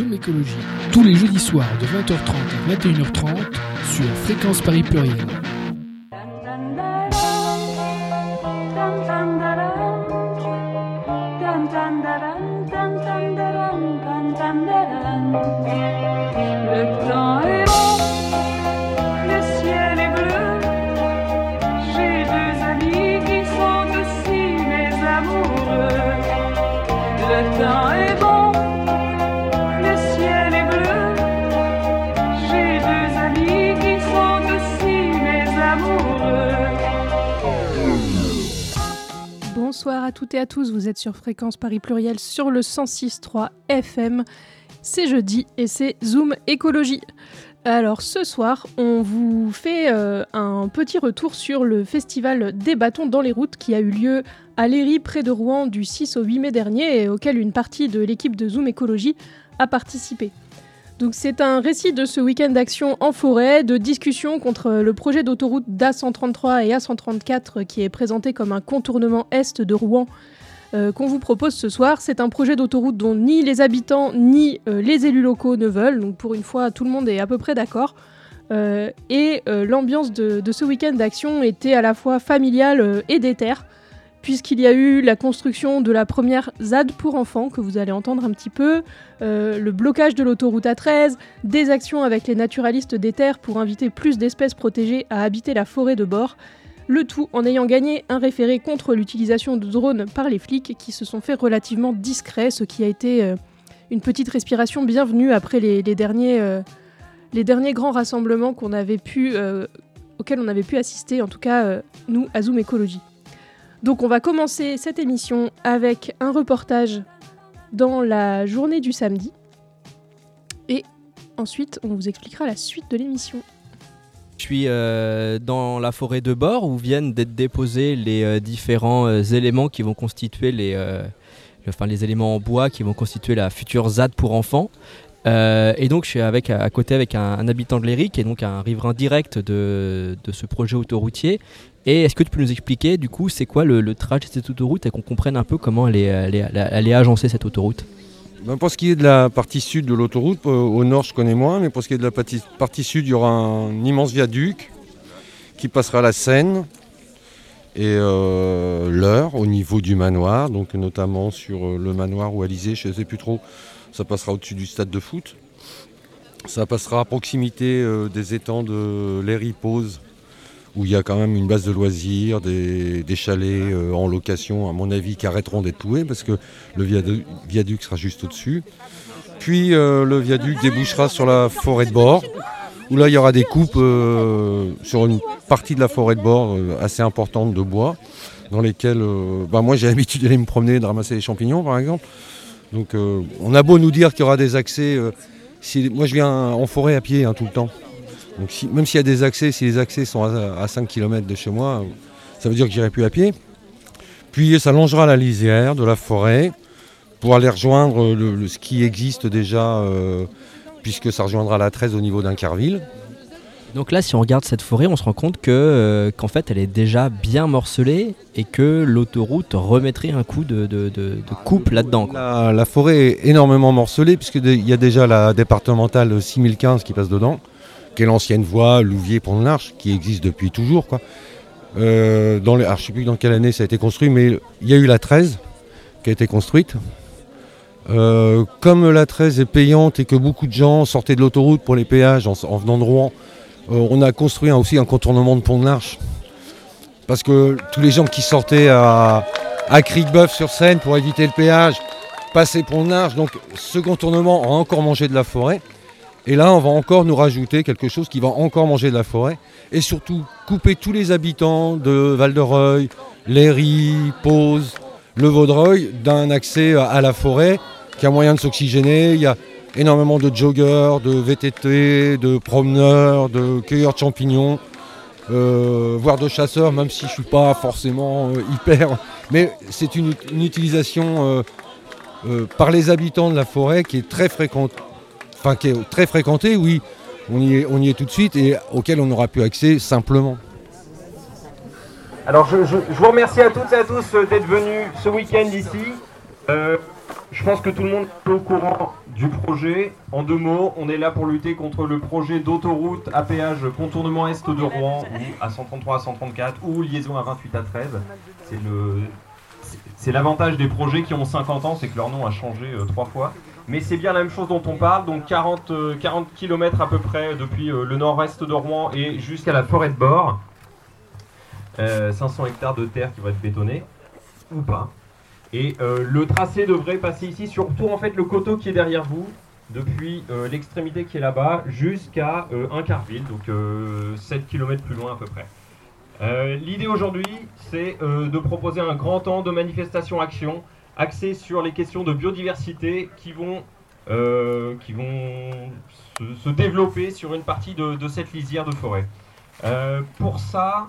Zoom Écologie, tous les jeudis soirs de 20h30 à 21h30 sur Fréquence Paris Pluriel. À toutes et à tous, vous êtes sur Fréquence Paris Pluriel sur le 106.3 FM. C'est jeudi et c'est Zoom Écologie. Alors ce soir, on vous fait euh, un petit retour sur le festival des bâtons dans les routes qui a eu lieu à Léry près de Rouen du 6 au 8 mai dernier et auquel une partie de l'équipe de Zoom Écologie a participé. Donc c'est un récit de ce week-end d'action en forêt, de discussion contre le projet d'autoroute d'A133 et A134 qui est présenté comme un contournement est de Rouen euh, qu'on vous propose ce soir. C'est un projet d'autoroute dont ni les habitants ni euh, les élus locaux ne veulent. Donc pour une fois, tout le monde est à peu près d'accord. Euh, et l'ambiance de, ce week-end d'action était à la fois familiale et déterre, puisqu'il y a eu la construction de la première ZAD pour enfants, que vous allez entendre un petit peu, euh, le blocage de l'autoroute A13, des actions avec les naturalistes des terres pour inviter plus d'espèces protégées à habiter la forêt de bord, le tout en ayant gagné un référé contre l'utilisation de drones par les flics qui se sont fait relativement discrets, ce qui a été euh, une petite respiration bienvenue après les, euh, derniers grands rassemblements auxquels on avait pu assister, en tout cas nous à Zoom Écologie. Donc on va commencer cette émission avec un reportage dans la journée du samedi. Et ensuite, on vous expliquera la suite de l'émission. Je suis euh, dans la forêt de bord où viennent d'être déposés les euh, différents euh, éléments qui vont constituer les, le- enfin, les éléments en bois qui vont constituer la future ZAD pour enfants. Et donc je suis avec, à côté avec un, habitant de Léry qui est donc un riverain direct de ce projet autoroutier. Et est-ce que tu peux nous expliquer du coup c'est quoi le, trajet de cette autoroute et qu'on comprenne un peu comment elle est, elle est, agencée cette autoroute? Ben, pour ce qui est de la partie sud de l'autoroute, euh, au nord je connais moins, mais pour ce qui est de la partie, sud, il y aura un immense viaduc qui passera la Seine et euh, l'Eure au niveau du manoir, donc notamment sur euh, le manoir ou Alizé, je ne sais plus trop, ça passera au-dessus du stade de foot. Ça passera à proximité euh, des étangs de Léry Pose, où il y a quand même une base de loisirs, des, des chalets euh, en location, à mon avis, qui arrêteront d'être loués parce que le viadu- viaduc sera juste au-dessus. Puis euh, le viaduc débouchera sur la forêt de bord, où là il y aura des coupes euh, sur une partie de la forêt de bord assez importante de bois, dans lesquelles bah, moi j'ai l'habitude d'aller me promener, de ramasser les champignons par exemple. Donc on a beau nous dire qu'il y aura des accès, moi je viens en forêt à pied hein, tout le temps. Donc si- même s'il y a des accès, si les accès sont à, à 5 km de chez moi, ça veut dire que j'irai plus à pied. Puis ça longera la lisière de la forêt pour aller rejoindre le- le- ce qui existe déjà, euh, puisque ça rejoindra la 13 au niveau d'Incarville. Donc là, si on regarde cette forêt, on se rend compte que euh, qu'en fait, elle est déjà bien morcelée et que l'autoroute remettrait un coup de, de- de- de coupe là-dedans. La, la forêt est énormément morcelée, puisqu'il y a déjà la départementale 6015 qui passe dedans, qui est l'ancienne voie Louvier-Pont-de-l'Arche, qui existe depuis toujours. Euh, je ne sais plus dans quelle année ça a été construit, mais il y a eu la 13 qui a été construite. Euh, comme la 13 est payante et que beaucoup de gens sortaient de l'autoroute pour les péages en, en venant de Rouen, euh, on a construit aussi un contournement de Pont-de-l'Arche. Parce que tous les gens qui sortaient à, à Cricbeuf sur Seine pour éviter le péage, passaient Pont-de-l'Arche. Donc ce contournement a encore mangé de la forêt. Et là, on va encore nous rajouter quelque chose qui va encore manger de la forêt. Et surtout, couper tous les habitants de Val-de-Reuil, Léry, Pose, le Vaudreuil d'un accès à- la forêt qui a moyen de s'oxygéner. Il y a énormément de joggeurs, de VTT, de promeneurs, de cueilleurs de champignons, euh, voire de chasseurs, même si je ne suis pas forcément euh, hyper. Mais c'est une, utilisation euh, par les habitants de la forêt qui est très fréquente. Enfin, qui est très fréquentée, oui, on y, est, on y est tout de suite et auquel on n'aura plus accès simplement. Alors je vous remercie à toutes et à tous euh, d'être venus ce week-end ici. Euh, je pense que tout le monde est au courant du projet. En deux mots, on est là pour lutter contre le projet d'autoroute à péage contournement est de Rouen, ou à 133 à 134, ou liaison à 28 à 13. C'est le, c'est l'avantage des projets qui ont 50 ans, c'est que leur nom a changé euh, trois fois. Mais c'est bien la même chose dont on parle, donc 40, 40 km à peu près depuis euh, le nord-est de Rouen et jusqu'à la forêt de bord. Euh, 500 hectares de terre qui vont être bétonnés, ou pas. Et euh, le tracé devrait passer ici, surtout en fait le coteau qui est derrière vous, depuis euh, l'extrémité qui est là-bas jusqu'à euh, Incarville, donc 7 km plus loin à peu près. L'idée aujourd'hui, c'est de proposer un grand temps de manifestation-action axé sur les questions de biodiversité qui vont, euh, qui vont se, développer sur une partie de, cette lisière de forêt. Euh, pour ça,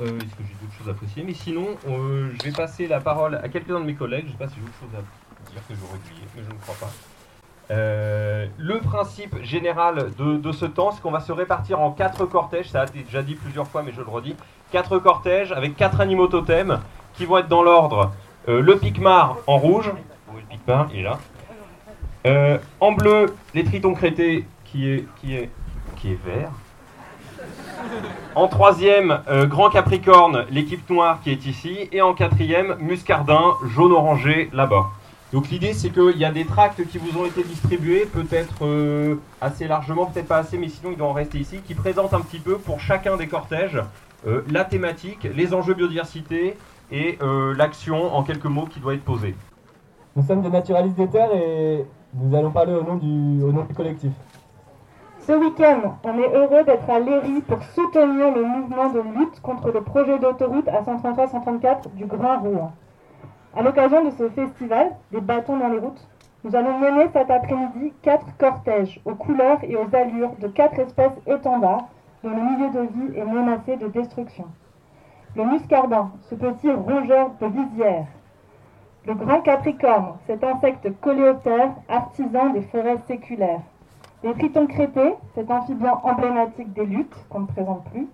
euh, est-ce que j'ai d'autres choses à préciser? Mais sinon, euh, je vais passer la parole à quelques-uns de mes collègues. Je ne sais pas si j'ai autre chose à dire que j'aurais oublié, mais je ne crois pas. Le principe général de, de ce temps, c'est qu'on va se répartir en quatre cortèges. Ça a été déjà dit plusieurs fois, mais je le redis. Quatre cortèges avec quatre animaux totems qui vont être dans l'ordre. Euh, le picmar en rouge. Où est le picmar Il est là. Euh, en bleu, les tritons crétés qui est, qui est, qui est vert. En troisième, euh, Grand Capricorne, l'équipe noire qui est ici. Et en quatrième, Muscardin, jaune-orangé là-bas. Donc l'idée c'est qu'il y a des tracts qui vous ont été distribués, peut-être assez largement, peut-être pas assez, mais sinon ils doivent en rester ici, qui présentent un petit peu pour chacun des cortèges la thématique, les enjeux biodiversité et euh, l'action en quelques mots qui doit être posée. Nous sommes des naturalistes des terres et nous allons parler au nom du, au nom du collectif. Ce week-end, on est heureux d'être à Léry pour soutenir le mouvement de lutte contre le projet d'autoroute à 133-134 du Grand Rouen. À l'occasion de ce festival, des bâtons dans les routes, nous allons mener cet après-midi quatre cortèges aux couleurs et aux allures de quatre espèces étendards dont le milieu de vie est menacé de destruction. Le muscardin, ce petit rongeur de lisière. Le grand capricorne, cet insecte coléoptère, artisan des forêts séculaires. Les tritons crétés, cet amphibien emblématique des luttes qu'on ne présente plus.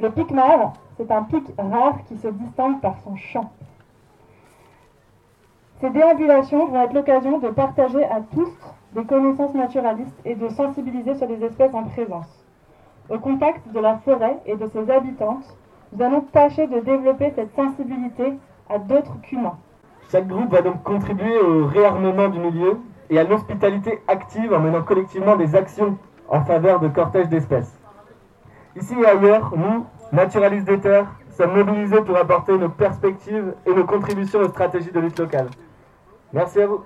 Le picmar, c'est un pic rare qui se distingue par son chant. Ces déambulations vont être l'occasion de partager à tous des connaissances naturalistes et de sensibiliser sur les espèces en présence. Au contact de la forêt et de ses habitantes, nous allons tâcher de développer cette sensibilité à d'autres qu'humains. Chaque groupe va donc contribuer au réarmement du milieu et à l'hospitalité active en menant collectivement des actions en faveur de cortèges d'espèces. Ici et ailleurs, nous, naturalistes des terres, sommes mobilisés pour apporter nos perspectives et nos contributions aux stratégies de lutte locale. Merci à vous.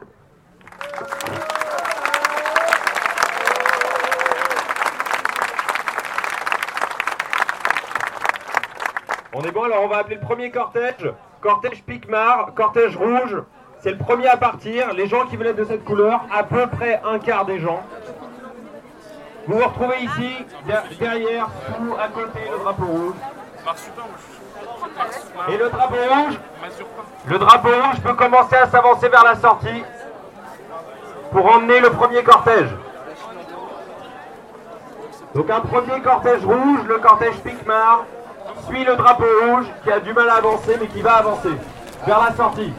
On est bon, alors on va appeler le premier cortège. Cortège Picmar, cortège rouge. C'est le premier à partir. Les gens qui être de cette couleur, à peu près un quart des gens. Vous vous retrouvez ici, der- derrière, sous, à côté, le drapeau rouge. Et le drapeau rouge, le drapeau rouge peut commencer à s'avancer vers la sortie pour emmener le premier cortège. Donc un premier cortège rouge, le cortège Picmar, suit le drapeau rouge qui a du mal à avancer mais qui va avancer vers la sortie.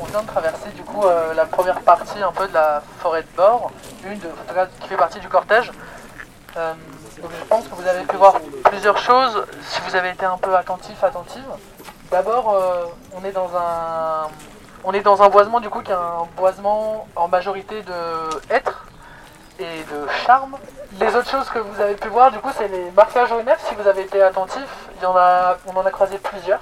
On vient de traverser du coup euh, la première partie un peu de la forêt de bord, une de, qui fait partie du cortège. Euh, donc je pense que vous avez pu voir plusieurs choses si vous avez été un peu attentif, attentive. D'abord, euh, on est dans un boisement du coup qui est un boisement en majorité de hêtres et de charme. Les autres choses que vous avez pu voir du coup c'est les marquages ONF si vous avez été attentif. On en a croisé plusieurs.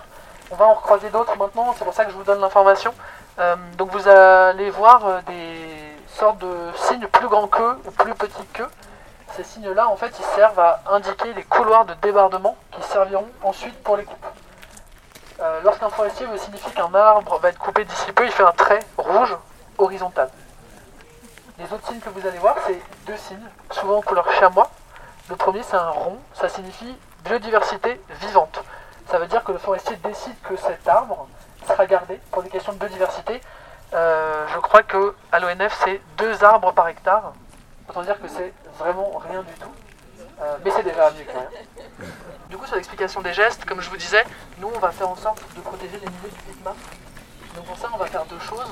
On va en recroiser d'autres maintenant, c'est pour ça que je vous donne l'information. Euh, donc vous allez voir euh, des sortes de signes plus grands qu'eux ou plus petits qu'eux. Ces signes-là, en fait, ils servent à indiquer les couloirs de débardement qui serviront ensuite pour les coupes. Euh, Lorsqu'un forestier veut signifier qu'un arbre va être coupé d'ici peu, il fait un trait rouge horizontal. Les autres signes que vous allez voir, c'est deux signes, souvent en couleur chamois. Le premier, c'est un rond, ça signifie biodiversité vivante. Ça veut dire que le forestier décide que cet arbre sera gardé pour des questions de biodiversité. Euh, je crois que à l'ONF, c'est deux arbres par hectare. Autant dire que c'est vraiment rien du tout. Euh, mais c'est déjà mieux que rien. Du coup, sur l'explication des gestes, comme je vous disais, nous on va faire en sorte de protéger les milieux du Bitmap. Donc pour ça, on va faire deux choses.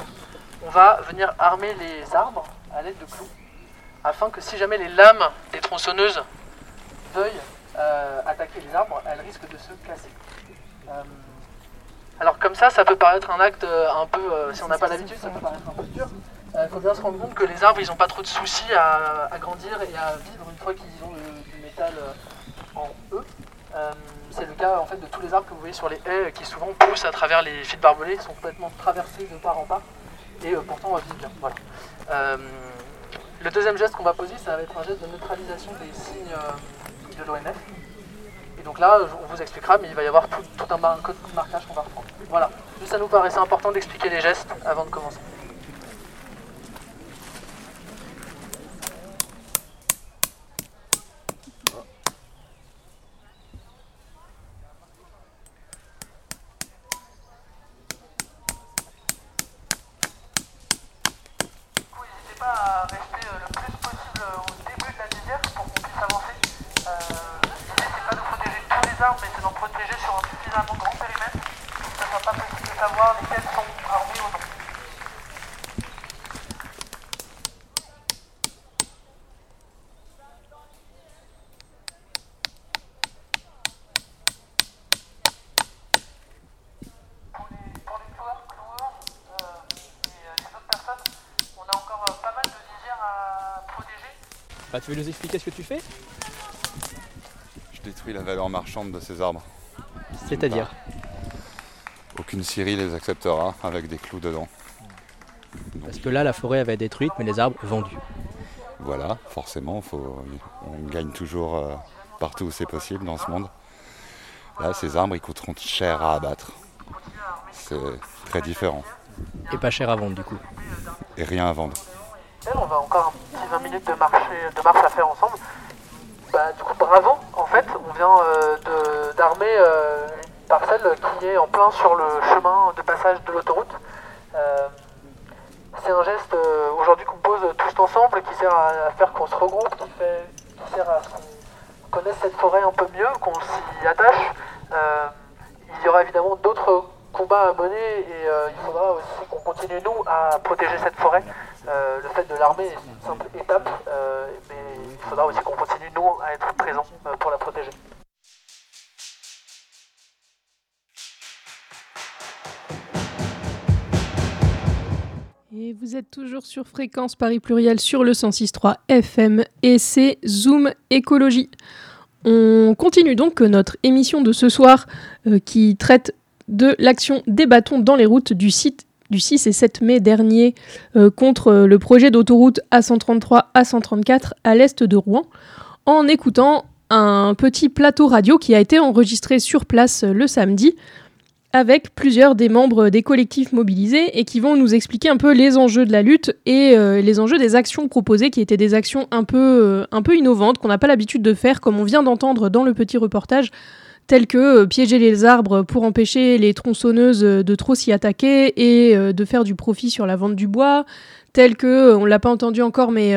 On va venir armer les arbres à l'aide de clous, afin que si jamais les lames des tronçonneuses veuillent euh, attaquer les arbres, elles risquent de se casser. Euh, alors comme ça, ça peut paraître un acte un peu, si on n'a pas l'habitude, ça peut paraître un peu dur. Il faut bien se rendre compte que les arbres, ils n'ont pas trop de soucis à, à grandir et à vivre une fois qu'ils ont le- euh, en eux. Euh, c'est le cas en fait de tous les arbres que vous voyez sur les haies qui souvent poussent à travers les fils barbelés, sont complètement traversés de part en part et euh, pourtant vivent bien. Voilà. Euh, le deuxième geste qu'on va poser, ça va être un geste de neutralisation des signes euh, de l'ONF. Et donc là, on vous expliquera, mais il va y avoir tout, un code de marquage qu'on va reprendre. Voilà. Juste ça nous paraissait important d'expliquer les gestes avant de commencer. Rester euh, le plus possible euh, au début de la lisière pour qu'on puisse avancer. Euh, L'idée c'est pas de protéger tous les arbres, mais c'est d'en protéger sur un suffisamment grand périmètre pour que soit pas possible de savoir lesquels sont armés ou non. Pour les, pour les cloueurs, cloueurs euh, et euh, les autres personnes, on a encore euh, pas mal de lisières à protéger. Bah, tu veux nous expliquer ce que tu fais? Je détruis la valeur marchande de ces arbres. C'est-à-dire? Aucune scierie les acceptera avec des clous dedans. Parce que là, la forêt avait détruite, mais les arbres vendus. Voilà, forcément, faut, on gagne toujours euh, partout où c'est possible dans ce monde. Là, ces arbres, ils coûteront cher à abattre. C'est très différent. Et pas cher à vendre, du coup. Et rien à vendre. On va encore un petit 20 minutes de marche, de marche à faire ensemble. Bah, du coup, bravo, en fait, on vient euh, d'armer euh, une parcelle qui est en plein sur le chemin de passage de l'autoroute. Euh, c'est un geste aujourd'hui qu'on pose tous ensemble qui sert à, faire qu'on se regroupe, qui, fait, qui sert à ce qu'on connaisse cette forêt un peu mieux, qu'on s'y attache. Il y aura évidemment d'autres combats à mener et il faudra aussi qu'on continue nous à protéger cette forêt. Euh, le fait de l'armer est une simple étape, euh, mais il faudra aussi qu'on continue nous à être présents euh, pour la protéger. Et vous êtes toujours sur Fréquence Paris Pluriel sur le 106.3 FM et c'est Zoom Écologie. On continue donc notre émission de ce soir qui traite de l'action des bâtons dans les routes du site du 6 et 7 mai dernier euh, contre euh, le projet d'autoroute A133 A134 à l'est de Rouen en écoutant un petit plateau radio qui a été enregistré sur place euh, le samedi avec plusieurs des membres des collectifs mobilisés et qui vont nous expliquer un peu les enjeux de la lutte et les enjeux des actions proposées qui étaient des actions un peu, un peu innovantes qu'on n'a pas l'habitude de faire comme on vient d'entendre dans le petit reportage telles que euh, piéger les arbres pour empêcher les tronçonneuses euh, de trop s'y attaquer et euh, de faire du profit sur la vente du bois, telles que, on l'a pas entendu encore, mais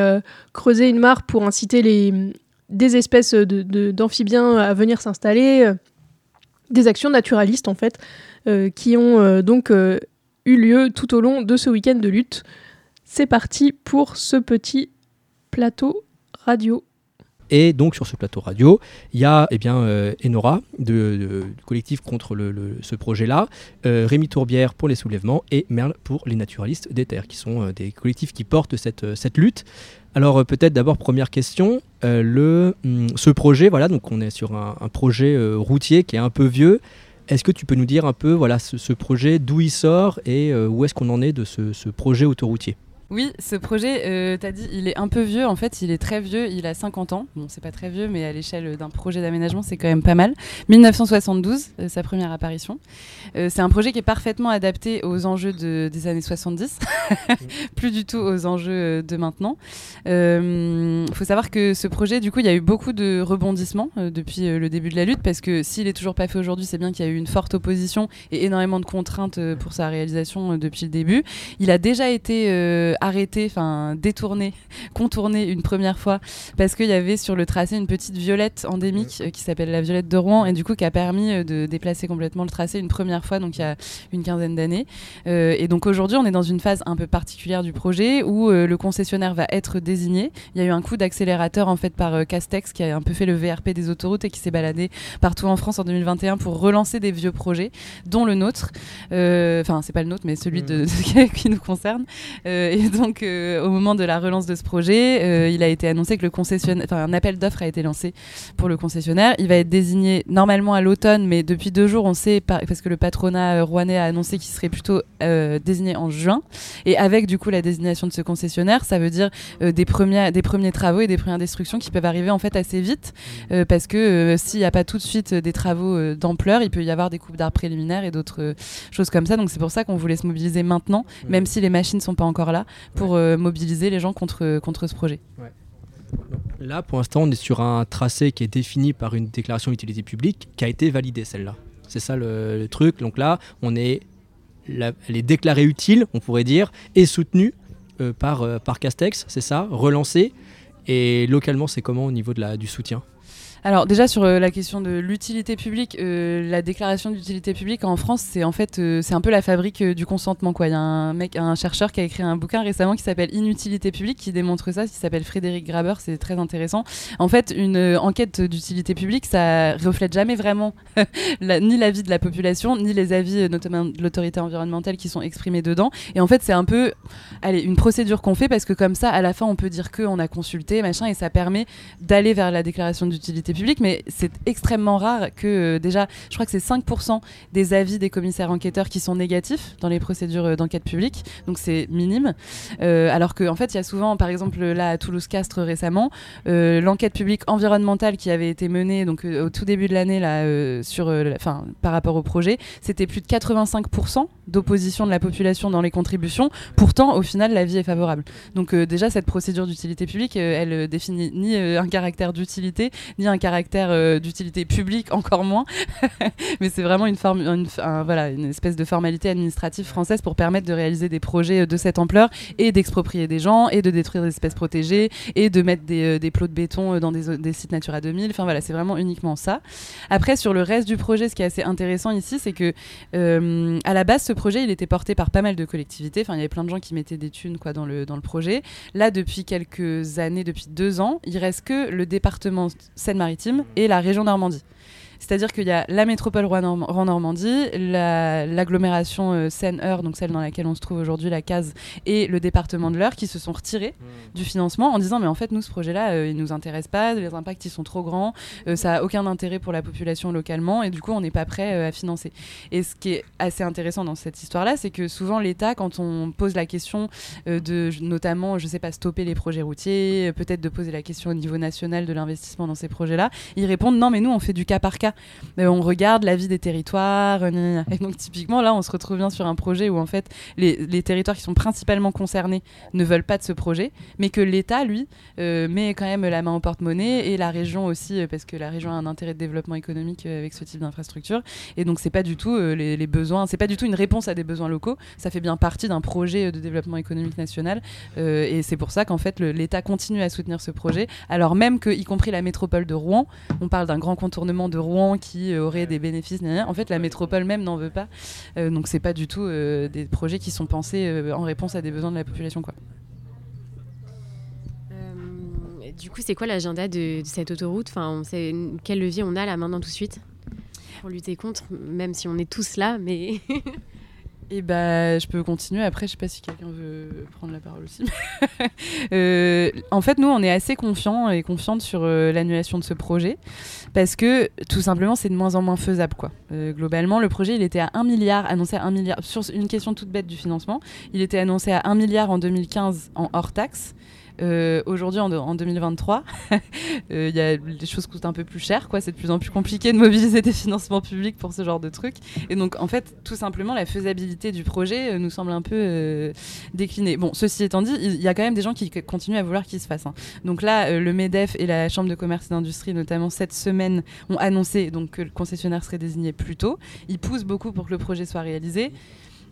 creuser une mare pour inciter les, des espèces d'amphibiens à venir s'installer, des actions naturalistes en fait, qui ont donc eu lieu tout au long de ce week-end de lutte. C'est parti pour ce petit plateau radio. Et donc sur ce plateau radio, il y a eh euh, Enora du collectif contre ce projet-là, euh, Rémi Tourbière pour les soulèvements et Merle pour les naturalistes des terres, qui sont euh, des collectifs qui portent cette, lutte. Alors peut-être d'abord première question, hum, ce projet, voilà, donc on est sur un, projet routier qui est un peu vieux. Est-ce que tu peux nous dire un peu voilà, ce, projet, d'où il sort et où est-ce qu'on en est de ce projet autoroutier? Oui, ce projet, euh, t'as dit, il est un peu vieux. En fait, il est très vieux. Il a 50 ans. Bon, c'est pas très vieux, mais à l'échelle d'un projet d'aménagement, c'est quand même pas mal. 1972, euh, sa première apparition. Euh, c'est un projet qui est parfaitement adapté aux enjeux de- des années 70, plus du tout aux enjeux euh, de maintenant. Il faut savoir que ce projet, du coup, il y a eu beaucoup de rebondissements depuis le début de la lutte, parce que s'il est toujours pas fait aujourd'hui, c'est bien qu'il y a eu une forte opposition et énormément de contraintes pour sa réalisation depuis le début. Il a déjà été arrêté, enfin détourné, contourné une première fois parce qu'il y avait sur le tracé une petite violette endémique euh, qui s'appelle la violette de Rouen et du coup qui a permis euh, de déplacer complètement le tracé une première fois, donc il y a une quinzaine d'années. Euh, et donc aujourd'hui, on est dans une phase un peu particulière du projet où euh, le concessionnaire va être désigné. Il y a eu un coup d'accélérateur en fait par euh, Castex qui a un peu fait le VRP des autoroutes et qui s'est baladé partout en France en 2021 pour relancer des vieux projets, dont le nôtre. Enfin, c'est pas le nôtre, mais celui de, de- qui nous concerne. Et donc, euh, au moment de la relance de ce projet, euh, il a été annoncé que le concessionnaire, enfin, un appel d'offres a été lancé pour le concessionnaire. Il va être désigné normalement à l'automne, mais depuis deux jours, on sait par- parce que le patronat euh, rouennais a annoncé qu'il serait plutôt euh, désigné en juin. Et avec du coup la désignation de ce concessionnaire, ça veut dire euh, des premiers des premiers travaux et des premières destructions qui peuvent arriver en fait assez vite, parce que s'il n'y a pas tout de suite des travaux d'ampleur, il peut y avoir des coupes d'arbres préliminaires et d'autres choses comme ça. Donc c'est pour ça qu'on voulait se mobiliser maintenant, même si les machines sont pas encore là, pour euh, mobiliser les gens contre contre ce projet. Là, pour l'instant, on est sur un tracé qui est défini par une déclaration d'utilité publique qui a été validée, celle-là. C'est ça le, le truc. Donc là, on est, la- elle est déclarée utile, on pourrait dire, et soutenue euh, par, euh, par Castex, c'est ça, relancée. Et localement, c'est comment au niveau de la, du soutien? Alors déjà sur euh, la question de l'utilité publique, euh, la déclaration d'utilité publique en France, c'est en fait euh, c'est un peu la fabrique du consentement. Il y a un mec, un chercheur qui a écrit un bouquin récemment qui s'appelle Inutilité publique qui démontre ça, qui s'appelle Frédéric Graber, c'est très intéressant. En fait, une enquête d'utilité publique, ça reflète jamais vraiment la- ni l'avis de la population, ni les avis notamment de l'autorité environnementale qui sont exprimés dedans. Et en fait, c'est un peu allez, une procédure qu'on fait parce que comme ça, à la fin, on peut dire qu'on a consulté, machin, et ça permet d'aller vers la déclaration d'utilité publique. Mais c'est extrêmement rare que, euh, déjà, je crois que c'est 5% des avis des commissaires enquêteurs qui sont négatifs dans les procédures euh, d'enquête publique. Donc c'est minime. Euh, alors qu'en fait, il y a souvent, par exemple, là à Toulouse-Castres récemment, l'enquête publique environnementale qui avait été menée donc, au tout début de l'année là, sur, par rapport au projet, c'était plus de 85% d'opposition de la population dans les contributions. Pourtant, au final, l'avis est favorable. Donc déjà, cette procédure d'utilité publique, elle définit ni un caractère d'utilité, ni un caractère euh, d'utilité publique, encore moins. Mais c'est vraiment une, forme, une, espèce de formalité administrative française pour permettre de réaliser des projets euh, de cette ampleur et d'exproprier des gens et de détruire des espèces protégées et de mettre des, euh, plots de béton dans des, sites Natura 2000. Enfin voilà, c'est vraiment uniquement ça. Après, sur le reste du projet, ce qui est assez intéressant ici, c'est que à la base, ce projet, il était porté par pas mal de collectivités. Enfin, il y avait plein de gens qui mettaient des thunes quoi, dans, le, dans le projet. Là, depuis quelques années, depuis deux ans, il reste que le département Et la région Normandie. C'est-à-dire qu'il y a la métropole Rouen-Normandie, la- l'agglomération euh, Seine-Eure, donc celle dans laquelle on se trouve aujourd'hui, la case, et le département de l'Eure qui se sont retirés du financement en disant mais en fait nous ce projet-là euh, il nous intéresse pas, les impacts ils sont trop grands, euh, ça a aucun intérêt pour la population localement et du coup on n'est pas prêt euh, à financer. Et ce qui est assez intéressant dans cette histoire-là, c'est que souvent l'État quand on pose la question de notamment je sais pas stopper les projets routiers, peut-être de poser la question au niveau national de l'investissement dans ces projets-là, ils répondent non mais nous on fait du cas par cas, On regarde la vie des territoires, euh, et donc typiquement là on se retrouve bien sur un projet où en fait les, territoires qui sont principalement concernés ne veulent pas de ce projet, mais que l'État, lui, euh, met quand même la main au porte-monnaie et la région aussi, euh, parce que la région a un intérêt de développement économique avec ce type d'infrastructure. Et donc, c'est pas du tout les, besoins, c'est pas du tout une réponse à des besoins locaux. Ça fait bien partie d'un projet de développement économique national. Et c'est pour ça qu'en fait, l'État continue à soutenir ce projet, alors même que, y compris la métropole de Rouen, on parle d'un grand contournement de Rouen qui euh, aurait des bénéfices. En fait, la métropole même n'en veut pas. Euh, donc, c'est pas du tout euh, des projets qui sont pensés euh, en réponse à des besoins de la population, quoi. Euh, du coup, c'est quoi l'agenda de, de cette autoroute? Enfin, on sait Quel levier on a là maintenant tout de suite? Pour lutter contre, même si on est tous là, mais... Et bah, je peux continuer. Après, je sais pas si quelqu'un veut prendre la parole aussi. Euh, en fait, nous, on est assez confiants et confiantes sur euh, l'annulation de ce projet parce que tout simplement, c'est de moins en moins faisable. Quoi. Euh, globalement, le projet, il était à 1 milliard, annoncé à 1 milliard, sur une question toute bête du financement. Il était annoncé à 1 milliard en 2015 en hors taxe. Euh, Aujourd'hui, en, en 2023, euh, il y a, les choses coûtent un peu plus cher. C'est de plus en plus compliqué de mobiliser des financements publics pour ce genre de trucs. Et donc, en fait, tout simplement, la faisabilité du projet euh, nous semble un peu déclinée. Bon, ceci étant dit, il y a quand même des gens qui continuent à vouloir qu'il se fasse. hein. Donc là, le MEDEF et la Chambre de commerce et d'industrie, notamment cette semaine, ont annoncé que le concessionnaire serait désigné plus tôt. Ils poussent beaucoup pour que le projet soit réalisé.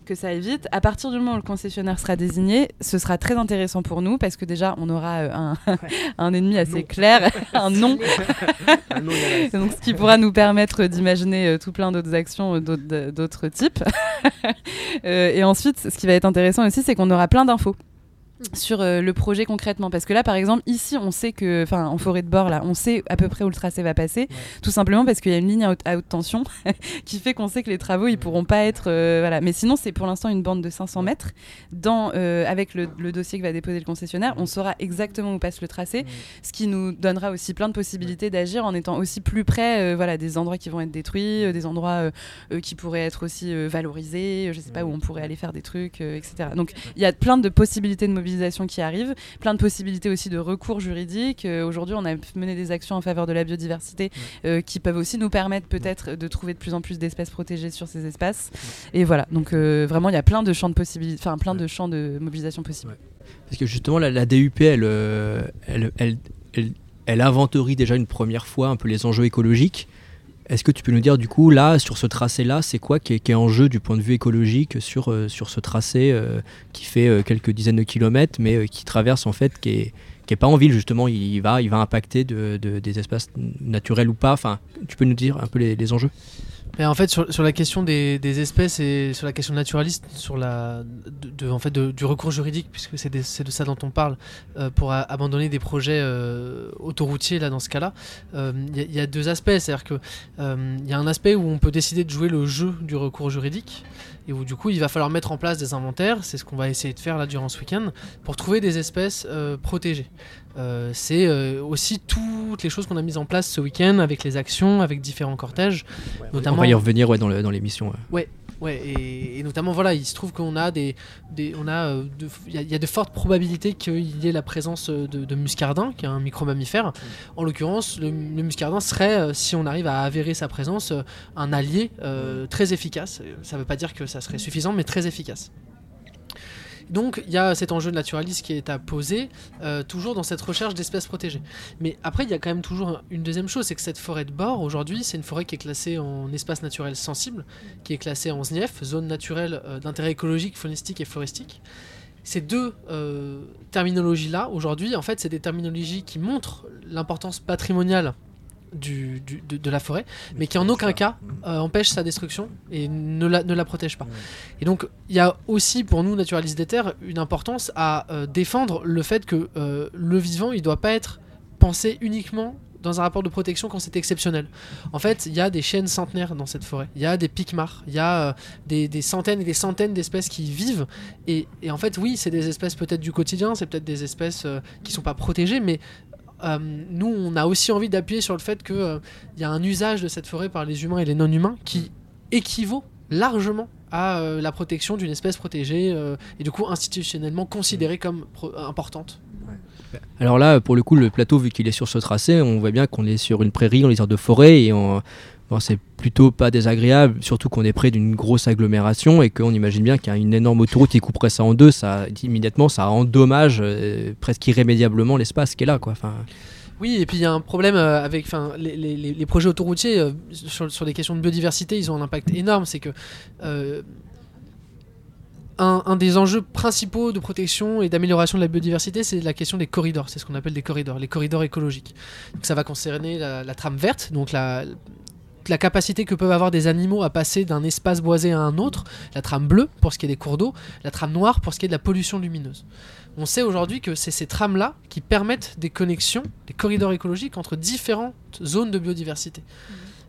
Que ça aille vite. À partir du moment où le concessionnaire sera désigné, ce sera très intéressant pour nous parce que déjà, on aura euh, un, un ennemi assez clair, un nom. Donc, ce qui pourra nous permettre d'imaginer euh, tout plein d'autres actions euh, d'autres- types. Et ensuite, ce qui va être intéressant aussi, c'est qu'on aura plein d'infos sur euh, le projet concrètement. Parce que là par exemple ici on sait que enfin en forêt de bord là on sait à peu près où le tracé va passer. Tout simplement parce qu'il y a une ligne à haute, à haute tension qui fait qu'on sait que les travaux ils pourront pas être euh, voilà. Mais sinon c'est pour l'instant une bande de 500 mètres. Dans euh, avec le, le dossier que va déposer le concessionnaire on saura exactement où passe le tracé ce qui nous donnera aussi plein de possibilités d'agir en étant aussi plus près voilà des endroits qui vont être détruits des endroits qui pourraient être aussi valorisés je sais pas où on pourrait aller faire des trucs etc donc il y a plein de possibilités de mobilisation qui arrivent plein de possibilités aussi de recours juridiques. Euh, aujourd'hui on a mené des actions en faveur de la biodiversité euh, qui peuvent aussi nous permettre peut-être de trouver de plus en plus d'espèces protégées sur ces espaces. Et voilà. Donc euh, vraiment il y a plein de champs de possibilités enfin plein de champs de mobilisation possibles. Parce que justement, la, la DUP, elle, elle, elle, elle, elle inventorie déjà une première fois un peu les enjeux écologiques. Est-ce que tu peux nous dire, du coup, là, sur ce tracé-là, c'est quoi qui est, en jeu du point de vue écologique sur, euh, sur ce tracé euh, qui fait euh, quelques dizaines de kilomètres, mais qui traverse, en fait, qui est, qui est pas en ville, justement, il va, il va impacter de, de- des espaces naturels ou pas? Enfin, tu peux nous dire un peu les enjeux? En fait, sur, la question des, espèces et sur la question naturaliste, sur la, de, en fait, de- du recours juridique, puisque c'est de ça dont on parle, euh, pour abandonner des projets euh, autoroutiers, là, dans ce cas-là, euh, il y, a- il y a deux aspects. C'est-à-dire qu'il y a un aspect où on peut décider de jouer le jeu du recours juridique, et où du coup, il va falloir mettre en place des inventaires, c'est ce qu'on va essayer de faire là durant ce week-end, pour trouver des espèces euh, protégées. Euh, c'est euh, aussi toutes les choses qu'on a mises en place ce week-end avec les actions, avec différents cortèges, notamment. On va y revenir ouais, dans le- dans l'émission. ouais. Ouais, et, et notamment voilà, il se trouve qu'on a des, des on a, euh, de- il y, a- il y a de fortes probabilités qu'il y ait la présence de, de muscardin, qui est un micro-mammifère. En l'occurrence, le, le muscardin serait, si on arrive à avérer sa présence, un allié euh, très efficace. Ça ne veut pas dire que ça serait suffisant, mais très efficace. Donc il y a cet enjeu de naturalisme qui est à poser, euh, toujours dans cette recherche d'espèces protégées. Mais après, il y a quand même toujours une deuxième chose, c'est que cette forêt de bord, aujourd'hui, c'est une forêt qui est classée en espace naturel sensible, qui est classée en ZNIEF, zone naturelle euh, d'intérêt écologique, faunistique et floristique. Ces deux euh, terminologies-là, aujourd'hui, en fait, c'est des terminologies qui montrent l'importance patrimoniale du, du- de, de la forêt, mais qui en aucun cas euh, empêche sa destruction et ne la, ne la protège pas. Et donc, il y a aussi pour nous, naturalistes des terres, une importance à euh, défendre le fait que euh, le vivant, il ne doit pas être pensé uniquement dans un rapport de protection quand c'est exceptionnel. En fait, il y a des chaînes centenaires dans cette forêt. Il y a des piquemars. Il y a euh, des, des centaines et des centaines d'espèces qui y vivent. Et, et en fait, oui, c'est des espèces peut-être du quotidien, c'est peut-être des espèces euh, qui sont pas protégées, mais euh, nous, on a aussi envie d'appuyer sur le fait qu'il y a un usage de cette forêt par les humains et les non-humains qui équivaut largement à euh, la protection d'une espèce protégée euh, et du coup institutionnellement considérée comme importante. Alors là, pour le coup, le plateau, vu qu'il est sur ce tracé, on voit bien qu'on est sur une prairie, on est sur de forêt et on- c'est plutôt pas désagréable, surtout qu'on est près d'une grosse agglomération et qu'on imagine bien qu'il y a une énorme autoroute qui couperait ça en deux, ça immédiatement ça endommage euh, presque irrémédiablement l'espace qui est là. Quoi. Oui, et puis il y a un problème euh, avec les, les- les- les projets autoroutiers euh, sur, sur des questions de biodiversité, ils ont un impact énorme. C'est que un, un des enjeux principaux de protection et d'amélioration de la biodiversité, c'est la question des corridors. C'est ce qu'on appelle des corridors, les corridors écologiques. Donc, ça va concerner la, la trame verte, donc la, la capacité que peuvent avoir des animaux à passer d'un espace boisé à un autre, la trame bleue pour ce qui est des cours d'eau, la trame noire pour ce qui est de la pollution lumineuse. On sait aujourd'hui que c'est ces trames-là qui permettent des connexions, des corridors écologiques entre différentes zones de biodiversité.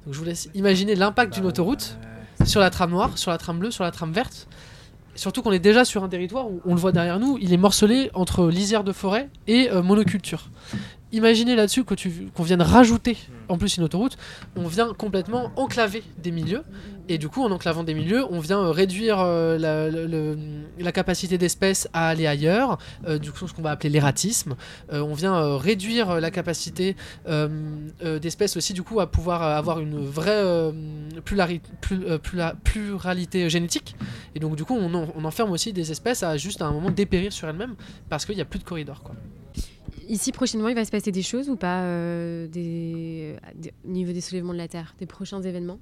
Donc je vous laisse imaginer l'impact d'une autoroute sur la trame noire, sur la trame bleue, sur la trame verte. Surtout qu'on est déjà sur un territoire où on le voit derrière nous, il est morcelé entre lisière de forêt et euh, monoculture. Imaginez là-dessus qu'on vienne rajouter en plus une autoroute, on vient complètement enclaver des milieux. Et du coup en enclavant des milieux, on vient euh, réduire euh, la, le- le- la capacité d'espèces à aller ailleurs, euh, du coup ce qu'on va appeler l'ératisme. Euh, on vient réduire la capacité d'espèces aussi du coup à pouvoir avoir une vraie pluralité génétique. Et donc du coup on, en- on enferme aussi des espèces à juste à un moment dépérir sur elles-mêmes parce qu'il n'y a plus de corridor quoi. Ici, prochainement, il va se passer des choses ou pas euh, au niveau des soulèvements de la Terre, des prochains événements?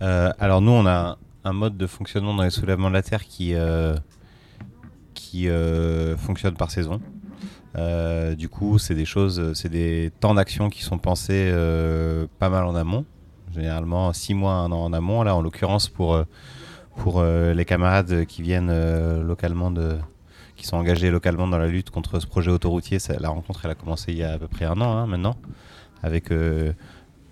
Euh, alors nous, on a un mode de fonctionnement dans les soulèvements de la Terre qui, euh, qui fonctionne par saison. Du coup, c'est des choses, c'est des temps d'action qui sont pensés pas mal en amont, généralement six mois, un an en amont. Là, en l'occurrence, pour, pour les camarades qui viennent localement de, qui sont engagés localement dans la lutte contre ce projet autoroutier, la rencontre elle a commencé il y a à peu près un an hein, maintenant, avec euh,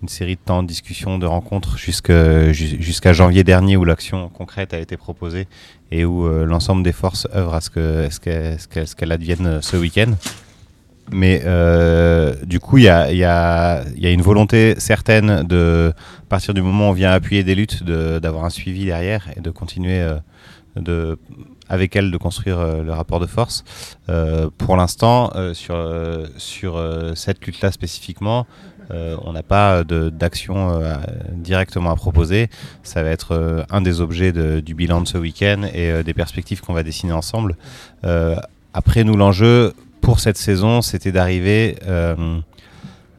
une série de temps de discussion, de rencontres jusqu'à janvier dernier où l'action concrète a été proposée et où euh, l'ensemble des forces œuvrent à ce que- ce qu'elle advienne euh, ce week-end. Mais du coup, il y a, une volonté certaine de, à partir du moment où on vient appuyer des luttes, d'avoir un suivi derrière et de continuer de, avec elles de construire euh, le rapport de force. Euh, pour l'instant, euh, sur, sur cette lutte-là spécifiquement, on n'a pas d'action directement à proposer. Ça va être un des objets du bilan de ce week-end et des perspectives qu'on va dessiner ensemble. Après, nous, l'enjeu pour cette saison, c'était d'arriver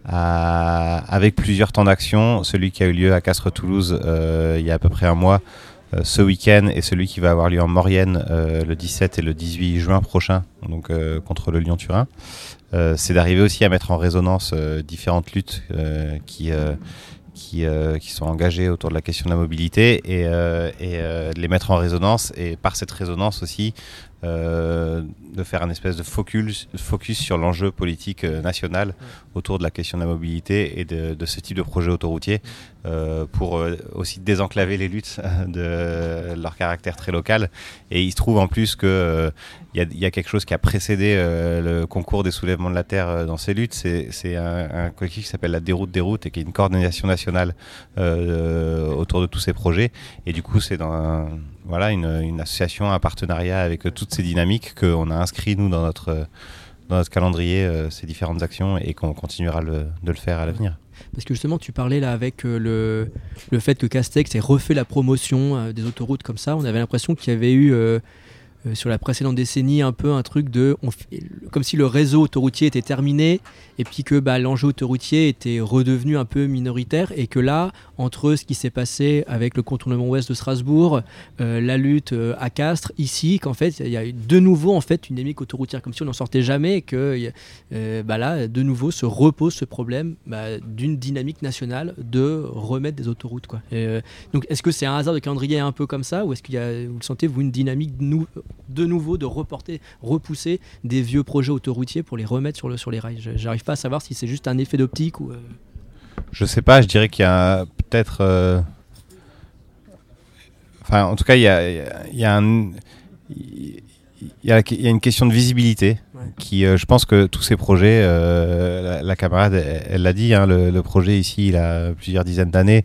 avec plusieurs temps d'action. Celui qui a eu lieu à Castres-Toulouse il y a à peu près un mois, ce week-end, et celui qui va avoir lieu en Maurienne euh, le 17 et le 18 juin prochain, donc euh, contre le Lyon-Turin. Euh, c'est d'arriver aussi à mettre en résonance euh, différentes luttes euh, qui, euh, qui, euh, sont engagées autour de la question de la mobilité et, euh, et euh, les mettre en résonance et par cette résonance aussi euh, de faire un espèce de focus, focus sur l'enjeu politique euh, national autour de la question de la mobilité et de, de ce type de projet autoroutier euh, pour aussi désenclaver les luttes de leur caractère très local. Et il se trouve en plus que il y, a, il y a quelque chose qui a précédé le concours des soulèvements de la Terre dans ces luttes. C'est un, un collectif qui s'appelle la Déroute des routes et qui est une coordination nationale autour de tous ces projets. Et du coup, c'est dans un- voilà, une, association, un partenariat avec toutes ces dynamiques qu'on a inscrit nous dans notre, dans notre calendrier, euh, ces différentes actions et qu'on continuera de le faire à l'avenir. Parce que justement, tu parlais là avec euh, le, le fait que Castex ait refait la promotion euh, des autoroutes comme ça. On avait l'impression qu'il y avait eu sur la précédente décennie un peu un truc de. comme si le réseau autoroutier était terminé et puis que bah, l'enjeu autoroutier était redevenu un peu minoritaire et que là, entre ce qui s'est passé avec le contournement ouest de Strasbourg, euh, la lutte euh, à Castres, ici, qu'en fait, il y a de nouveau en fait une dynamique autoroutière comme si on n'en sortait jamais et que euh, bah là, de nouveau, se repose ce problème bah, d'une dynamique nationale de remettre des autoroutes. Quoi. Donc, est-ce que c'est un hasard de calendrier un peu comme ça ou est-ce qu'il y a, vous le sentez, vous, une dynamique de, nou- de nouveau de reporter, repousser des vieux projets autoroutiers pour les remettre sur, le, sur les rails? J'arrive pas à savoir si c'est juste un effet d'optique ou. euh, Je sais pas, je dirais qu'il y a peut-être. euh, Enfin, en tout cas, il y a, il y a- y a un. Il y, a, il y a une question de visibilité qui, euh, je pense que tous ces projets, euh, la, la camarade, elle elle l'a dit, hein, le, le projet ici, il a plusieurs dizaines d'années.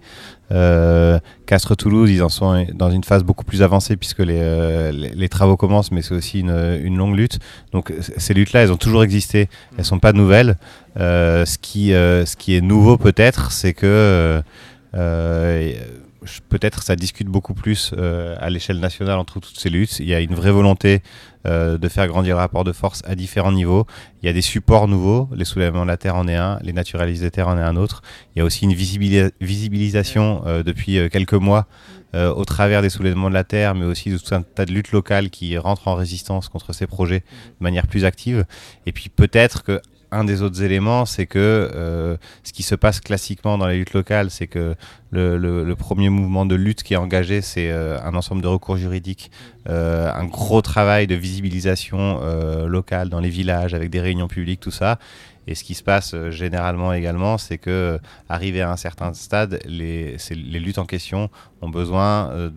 Euh, Castres-Toulouse, ils en sont dans une phase beaucoup plus avancée puisque les, euh, les, les travaux commencent, mais c'est aussi une, une longue lutte. Donc ces luttes-là, elles ont toujours existé, elles sont pas nouvelles. Euh, ce, qui, euh, ce qui est nouveau peut-être, c'est que peut-être ça discute beaucoup plus euh, à l'échelle nationale entre toutes ces luttes. Il y a une vraie volonté euh, de faire grandir le rapport de force à différents niveaux. Il y a des supports nouveaux, les soulèvements de la Terre en est un, les naturalistes des terres en est un autre. Il y a aussi une visibili- visibilisation euh, depuis quelques mois au travers des soulèvements de la Terre, mais aussi de tout un tas de luttes locales qui rentrent en résistance contre ces projets de manière plus active. Et puis peut-être que un des autres éléments, c'est que ce qui se passe classiquement dans les luttes locales, c'est que le, premier mouvement de lutte qui est engagé, c'est euh, un ensemble de recours juridiques, euh, un gros travail de visibilisation euh, locale dans les villages, avec des réunions publiques, tout ça. Et ce qui se passe généralement également, c'est que arrivé à un certain stade, les, luttes en question ont besoin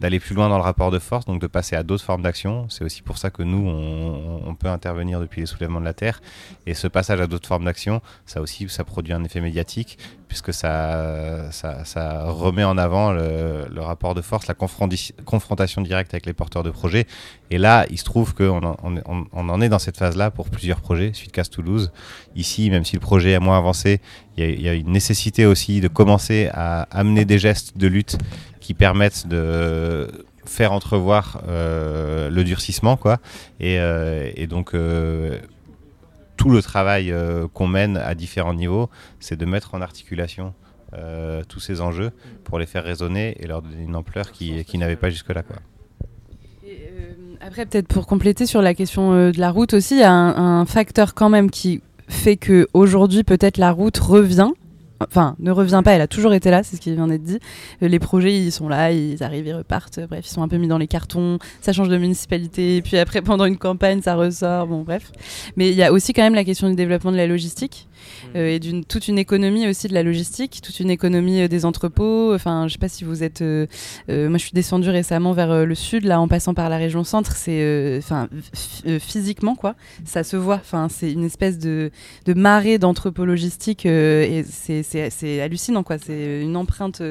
d'aller plus loin dans le rapport de force, donc de passer à d'autres formes d'action. C'est aussi pour ça que nous, on, on peut intervenir depuis les soulèvements de la Terre. Et ce passage à d'autres formes d'action, ça aussi, ça produit un effet médiatique, puisque ça, remet en avant le, rapport de force, la confrontation directe avec les porteurs de projets. Et là, il se trouve qu'on en, on, en est dans cette phase-là pour plusieurs projets, suite Toulouse. Ici, même si le projet est moins avancé, il y, a, une nécessité aussi de commencer à amener des gestes de lutte qui permettent de faire entrevoir euh, le durcissement, quoi. Et, euh, donc, euh, tout le travail euh, qu'on mène à différents niveaux, c'est de mettre en articulation euh, tous ces enjeux pour les faire résonner et leur donner une ampleur qui, qui n'avait pas jusque-là. Quoi. Après, peut-être pour compléter sur la question euh, de la route aussi, il y a un, un facteur quand même qui fait que aujourd'hui peut-être la route revient. Enfin, ne revient pas, elle a toujours été là, c'est ce qui vient d'être dit. Euh, Les projets, ils sont là, ils arrivent, ils repartent. Bref, ils sont un peu mis dans les cartons, ça change de municipalité, puis après, pendant une campagne, ça ressort, bon, bref. Mais il y a aussi quand même la question du développement de la logistique. Euh, et d'une toute une économie aussi de la logistique, toute une économie euh, des entrepôts. Enfin, je sais pas si vous êtes. euh, moi, je suis descendue récemment vers le sud, là, en passant par la région centre. C'est, enfin, physiquement quoi, ça se voit. Enfin, c'est une espèce de, de marée d'entrepôts logistiques et c'est, hallucinant quoi. C'est une empreinte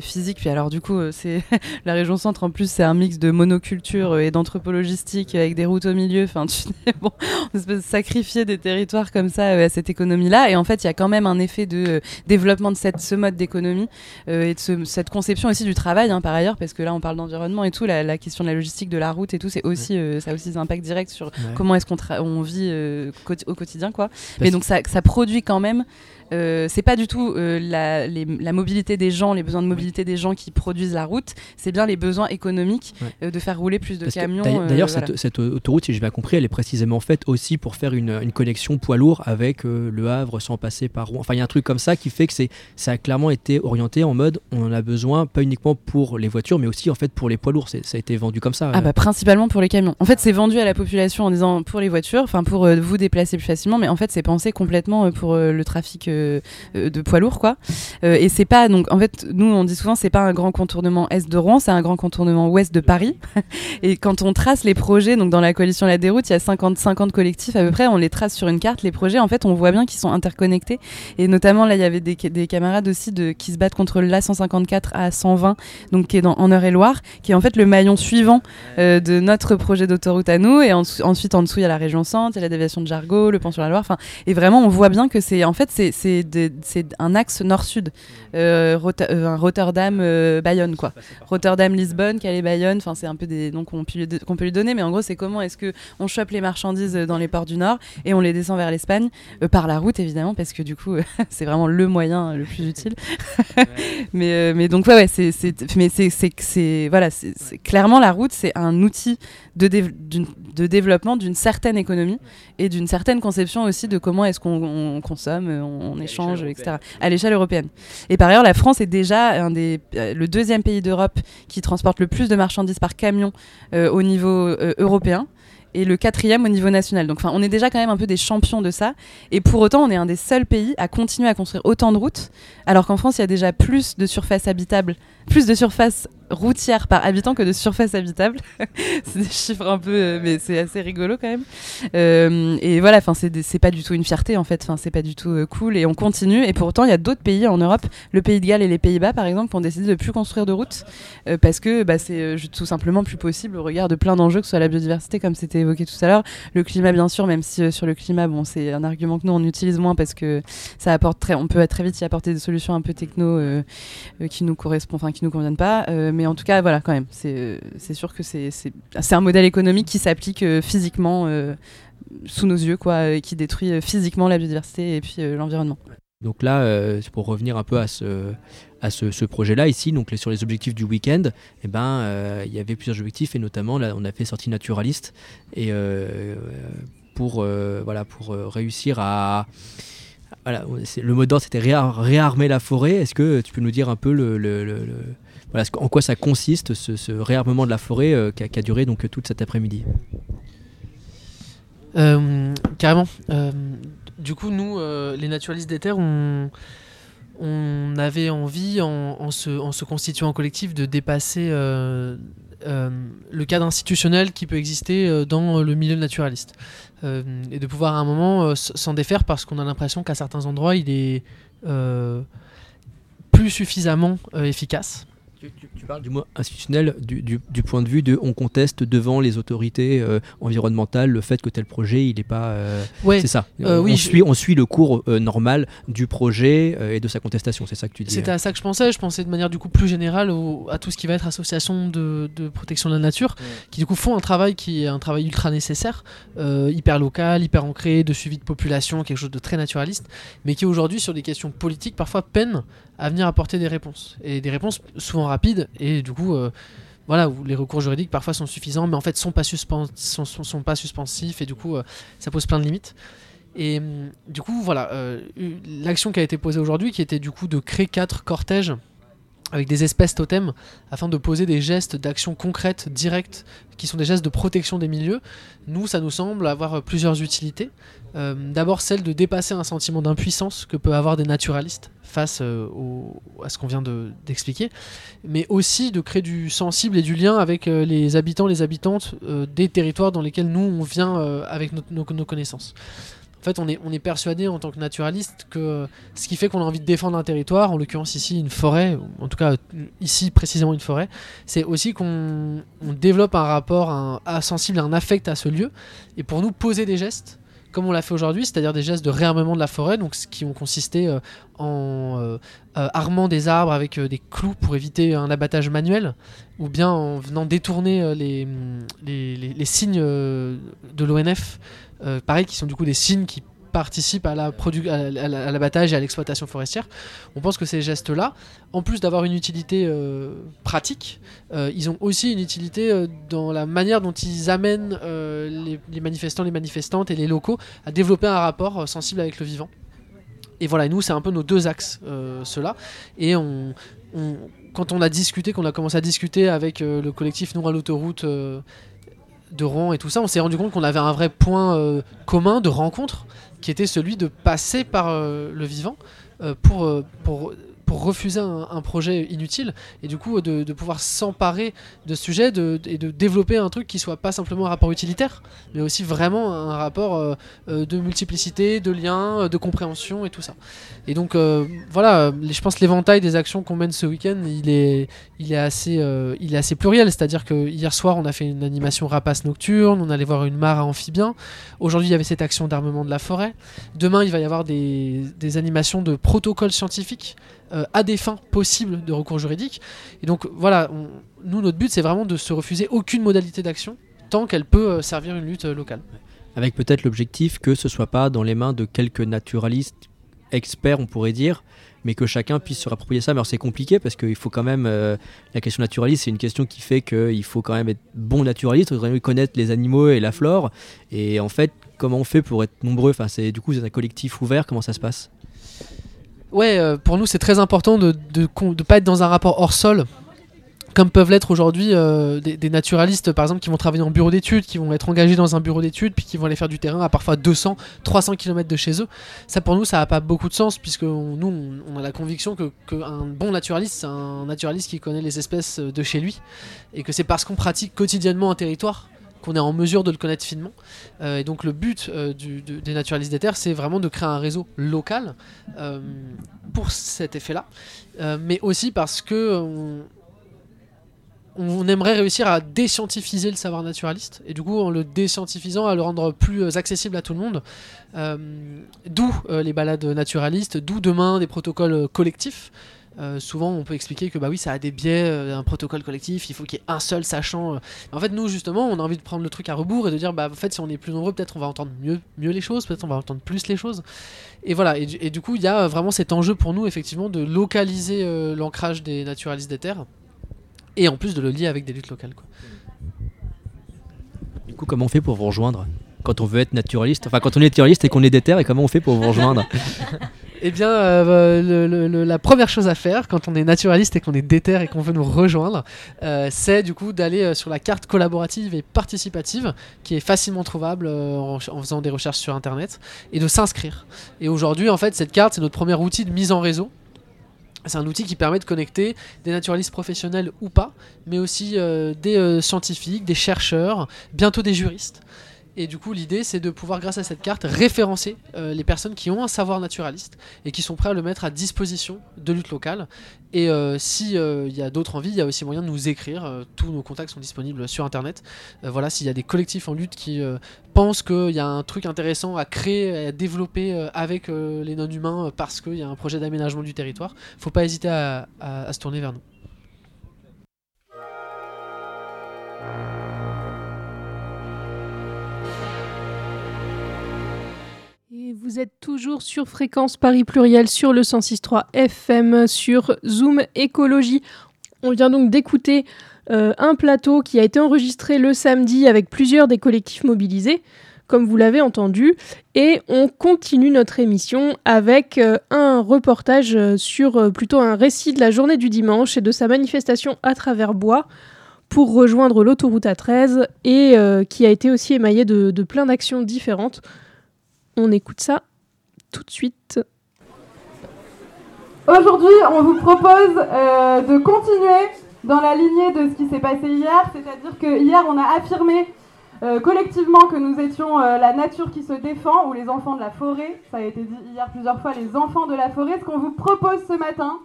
physique. Puis alors, du coup, c'est la région centre en plus, c'est un mix de monoculture et d'entrepôts logistiques avec des routes au milieu. Enfin, tu bon, on espèce de sacrifier des territoires comme ça à cette économie-là. Et en fait, il y a quand même un effet de euh, développement de cette, ce mode d'économie euh, et de ce- cette conception aussi du travail, hein, par ailleurs, parce que là, on parle d'environnement et tout. La, la question de la logistique, de la route et tout, c'est aussi, euh, ça a aussi des impacts directs sur comment est-ce qu'on on vit euh, au quotidien, quoi. Mais donc, ça, ça produit quand même. Euh, c'est pas du tout euh, la, les- la mobilité des gens, les besoins de mobilité des gens qui produisent la route, c'est bien les besoins économiques Ouais. euh, de faire rouler plus de Parce camions. d'ailleurs- euh, voilà. cette, cette autoroute, si j'ai bien compris, elle est précisément faite aussi pour faire une, une connexion poids lourd avec le Havre sans passer par Rouen. Enfin, il y a un truc comme ça qui fait que ça a clairement été orienté en mode on en a besoin, pas uniquement pour les voitures, mais aussi en fait pour les poids lourds. Ça a été vendu comme ça. Ah bah principalement pour les camions. En fait, c'est vendu à la population en disant pour les voitures, enfin pour vous déplacer plus facilement, mais en fait, c'est pensé complètement pour le trafic euh, de poids lourds quoi. Euh, et c'est pas donc en fait, nous on dit souvent c'est pas un grand contournement est de Rouen, c'est un grand contournement ouest de Paris. et quand on trace les projets donc dans la coalition La Déroute, il y a 50 50 collectifs à peu près, on les trace sur une carte les projets en fait, on voit bien qu'ils sont interconnectés et notamment là il y avait des, des camarades aussi de qui se battent contre l'A 154 à 120 donc qui est dans en Eure-et-Loire, qui est en fait le maillon suivant euh, de notre projet d'autoroute à nous. Et en- ensuite, en dessous, il y a la région centre, il y a la déviation de Jargeau, le pont sur la Loire. Enfin, et vraiment, on voit bien que c'est en fait c'est c'est un axe nord-sud, euh, Rota- euh, un Rotterdam euh, Bayonne quoi. Rotterdam Lisbonne, Calais Bayonne. Enfin, c'est un peu des noms qu'on peut, lui don- qu'on peut lui donner, mais en gros, c'est comment est-ce que on chope les marchandises euh, dans les ports du Nord et on les descend vers l'Espagne par la route évidemment, parce que du coup, c'est vraiment le moyen le plus utile. mais mais donc ouais, ouais c'est c'est mais c'est c'est que c'est voilà c'est c'est- clairement la route c'est un outil de dév- de développement d'une certaine économie et d'une certaine conception aussi de comment est-ce qu'on on consomme on, échange etc à l'échelle européenne et par ailleurs la France est déjà un des euh, le deuxième pays d'Europe qui transporte le plus de marchandises par camion euh, au niveau euh, européen et le quatrième au niveau national. Donc, on est déjà quand même un peu des champions de ça. Et pour autant, on est un des seuls pays à continuer à construire autant de routes, alors qu'en France, il y a déjà plus de surface habitable, plus de surface routière par habitant que de surface habitable. c'est des chiffres un peu, euh, mais c'est assez rigolo quand même. Euh, et voilà, enfin, c'est pas du tout une fierté en fait. Enfin, c'est pas du tout euh, cool. Et on continue. Et pourtant, il y a d'autres pays en Europe, le Pays de Galles et les Pays-Bas par exemple, qui ont décidé de plus construire de routes parce que bah, c'est tout simplement plus possible au regard de plein d'enjeux, que ce soit la biodiversité, comme c'était évoqué tout à l'heure, le climat bien sûr, même si sur le climat, bon, c'est un argument que nous on utilise moins parce que ça apporte très, on peut très vite y apporter des solutions un peu techno qui nous correspondent, enfin qui nous conviennent pas. Mais en tout cas, voilà, quand même, c'est euh, sûr que c'est un modèle économique qui s'applique euh, physiquement. euh, sous nos yeux, quoi, et qui détruit physiquement la biodiversité et puis l'environnement. Donc là, pour revenir un peu à ce, à ce, projet-là ici, donc sur les objectifs du week-end, eh ben, il y avait plusieurs objectifs et notamment on a fait sortie naturaliste et pour voilà pour réussir à voilà, le mot d'ordre c'était réar- réarmer la forêt. Est-ce que tu peux nous dire un peu le- voilà, en quoi ça consiste ce, réarmement de la forêt euh, qui, a, duré donc toute cet après-midi Euh, carrément. Euh, du coup, nous, euh, les naturalistes des terres, on, avait envie, en, se, constituant en collectif, de dépasser euh, euh, le cadre institutionnel qui peut exister euh, dans le milieu naturaliste. Euh, et de pouvoir à un moment euh, s'en défaire parce qu'on a l'impression qu'à certains endroits, il est euh, plus suffisamment euh, efficace. Tu parles du mot institutionnel du, du- du point de vue de on conteste devant les autorités euh, environnementales le fait que tel projet il n'est pas. euh, Ouais. C'est ça. Euh, on, oui, on je- suit, on suit le cours normal du projet et de sa contestation. C'est ça que tu dis. C'était à ça que je pensais. Je pensais de manière du coup plus générale au- à tout ce qui va être association de, de protection de la nature, qui du coup font un travail qui est un travail ultra nécessaire, hyper local, hyper ancré, de suivi de population, quelque chose de très naturaliste, mais qui aujourd'hui sur des questions politiques parfois peine à venir apporter des réponses et des réponses souvent rapides et du coup. euh, voilà, les recours juridiques parfois sont suffisants, mais en fait sont pas, suspen- sont, pas suspensifs et du coup euh, ça pose plein de limites. Et hum, du coup, voilà, euh, l'action qui a été posée aujourd'hui, qui était du coup de créer quatre cortèges avec des espèces totems afin de poser des gestes d'action concrètes, directes, qui sont des gestes de protection des milieux. Nous, ça nous semble avoir plusieurs utilités. Euh, D'abord, celle de dépasser un sentiment d'impuissance que peuvent avoir des naturalistes face euh, à ce qu'on vient de- d'expliquer, mais aussi de créer du sensible et du lien avec euh, les habitants, les habitantes des territoires dans lesquels nous, on vient avec nos connaissances. En fait, on est, persuadé en tant que naturaliste que ce qui fait qu'on a envie de défendre un territoire, en l'occurrence ici une forêt, en tout cas ici précisément une forêt, c'est aussi qu'on on développe un rapport sensible, un affect à ce lieu. Et pour nous, poser des gestes, comme on l'a fait aujourd'hui, c'est-à-dire des gestes de réarmement de la forêt, donc ce qui ont consisté euh, en euh, euh, armant des arbres avec des clous pour éviter un abattage manuel, ou bien en venant détourner les, signes de l'ONF, euh, pareil, qui sont du coup des signes qui participent à la produ- à la- l'abattage et à l'exploitation forestière. On pense que ces gestes-là, en plus d'avoir une utilité euh, pratique, euh, ils ont aussi une utilité dans la manière dont ils amènent les, manifestants, les manifestantes et les locaux à développer un rapport sensible avec le vivant. Et voilà, nous, c'est un peu nos deux axes, ceux-là. Et quand on a discuté, qu'on a commencé à discuter avec le collectif Nous à l'autoroute de Rouen et tout ça, on s'est rendu compte qu'on avait un vrai point euh, commun de rencontre, qui était celui de passer par euh, le vivant euh, pour, pour, pour refuser un, projet inutile, et du coup de, pouvoir s'emparer de ce sujet de, et de développer un truc qui soit pas simplement un rapport utilitaire, mais aussi vraiment un rapport euh, euh, de multiplicité, de liens, euh, de compréhension et tout ça. Et donc voilà, je pense l'éventail des actions qu'on mène ce week-end, il est, il est assez, il est assez pluriel. C'est-à-dire que hier soir, on a fait une animation rapace nocturne, on allait voir une mare à amphibien. Aujourd'hui, il y avait cette action d'armement de la forêt. Demain, il va y avoir des, des animations de protocoles scientifiques euh, à des fins possibles de recours juridique. Et donc voilà, nous, notre but, c'est vraiment de se refuser aucune modalité d'action tant qu'elle peut euh, servir une lutte euh, locale. Avec peut-être l'objectif que ce soit pas dans les mains de quelques naturalistes experts, on pourrait dire, mais que chacun puisse se rapproprier ça. Mais alors c'est compliqué parce qu'il faut quand même. la question naturaliste, c'est une question qui fait qu'il faut quand même être bon naturaliste, connaître les animaux et la flore. Et en fait, comment on fait pour être nombreux? Enfin, c'est, Du coup, êtes un collectif ouvert, comment ça se passe? Ouais, euh, pour nous, c'est très important de ne de, pas être dans un rapport hors sol, comme peuvent l'être aujourd'hui euh, des, naturalistes, par exemple, qui vont travailler en bureau d'études, qui vont être engagés dans un bureau d'études, puis qui vont aller faire du terrain à parfois 200, 300 km de chez eux. Ça, pour nous, ça n'a pas beaucoup de sens, puisque nous, on, a la conviction que qu'un bon naturaliste, c'est un naturaliste qui connaît les espèces de chez lui, et que c'est parce qu'on pratique quotidiennement un territoire qu'on est en mesure de le connaître finement. Euh, et donc le but euh, des naturalistes des terres, c'est vraiment de créer un réseau local euh, pour cet effet-là, mais aussi parce que on, aimerait réussir à déscientifiser le savoir naturaliste, et du coup en le déscientifisant, à le rendre plus accessible à tout le monde. D'où les balades naturalistes, d'où demain des protocoles collectifs. Euh, souvent, on peut expliquer que bah oui, ça a des biais, euh, un protocole collectif, il faut qu'il y ait un seul sachant. euh. En fait, nous, justement, on a envie de prendre le truc à rebours et de dire, bah en fait, si on est plus nombreux, peut-être on va entendre mieux, mieux les choses, peut-être on va entendre plus les choses. Et voilà, et, du- et du coup, il y a vraiment cet enjeu pour nous, effectivement, de localiser euh, l'ancrage des naturalistes des terres et en plus de le lier avec des luttes locales. Quoi. Du coup, comment on fait pour vous rejoindre? Quand on veut être naturaliste Enfin, quand on est naturaliste et qu'on est déter, et comment on fait pour vous rejoindre? Eh bien, euh, la première chose à faire quand on est naturaliste et qu'on est déter et qu'on veut nous rejoindre, euh, c'est du coup d'aller euh, sur la carte collaborative et participative qui est facilement trouvable en, faisant des recherches sur internet et de s'inscrire. Et aujourd'hui, en fait, cette carte, c'est notre premier outil de mise en réseau. C'est un outil qui permet de connecter des naturalistes professionnels ou pas, mais aussi des scientifiques, des chercheurs, bientôt des juristes. Et du coup, l'idée, c'est de pouvoir, grâce à cette carte, référencer euh, les personnes qui ont un savoir naturaliste et qui sont prêts à le mettre à disposition de lutte locale. Et euh, s'il y a d'autres envies, il y a aussi moyen de nous écrire. Euh, tous nos contacts sont disponibles sur Internet. Euh, voilà, s'il y a des collectifs en lutte qui euh, pensent qu'il y a un truc intéressant à créer, à développer euh, avec euh, les non-humains euh, parce qu'il y a un projet d'aménagement du territoire, faut pas hésiter à- à se tourner vers nous. Vous êtes toujours sur Fréquence Paris Pluriel sur le 106.3 FM sur Zoom Écologie. On vient donc d'écouter euh, un plateau qui a été enregistré le samedi avec plusieurs des collectifs mobilisés, comme vous l'avez entendu. Et on continue notre émission avec euh, un reportage euh, sur plutôt un récit de la journée du dimanche et de sa manifestation à travers bois pour rejoindre l'autoroute A13 et qui a été aussi émaillée de, de plein d'actions différentes. On écoute ça tout de suite. Aujourd'hui, on vous propose euh, de continuer dans la lignée de ce qui s'est passé hier, c'est-à-dire que hier, on a affirmé euh, collectivement que nous étions euh, la nature qui se défend ou les enfants de la forêt. Ça a été dit hier plusieurs fois, les enfants de la forêt. Ce qu'on vous propose ce matin,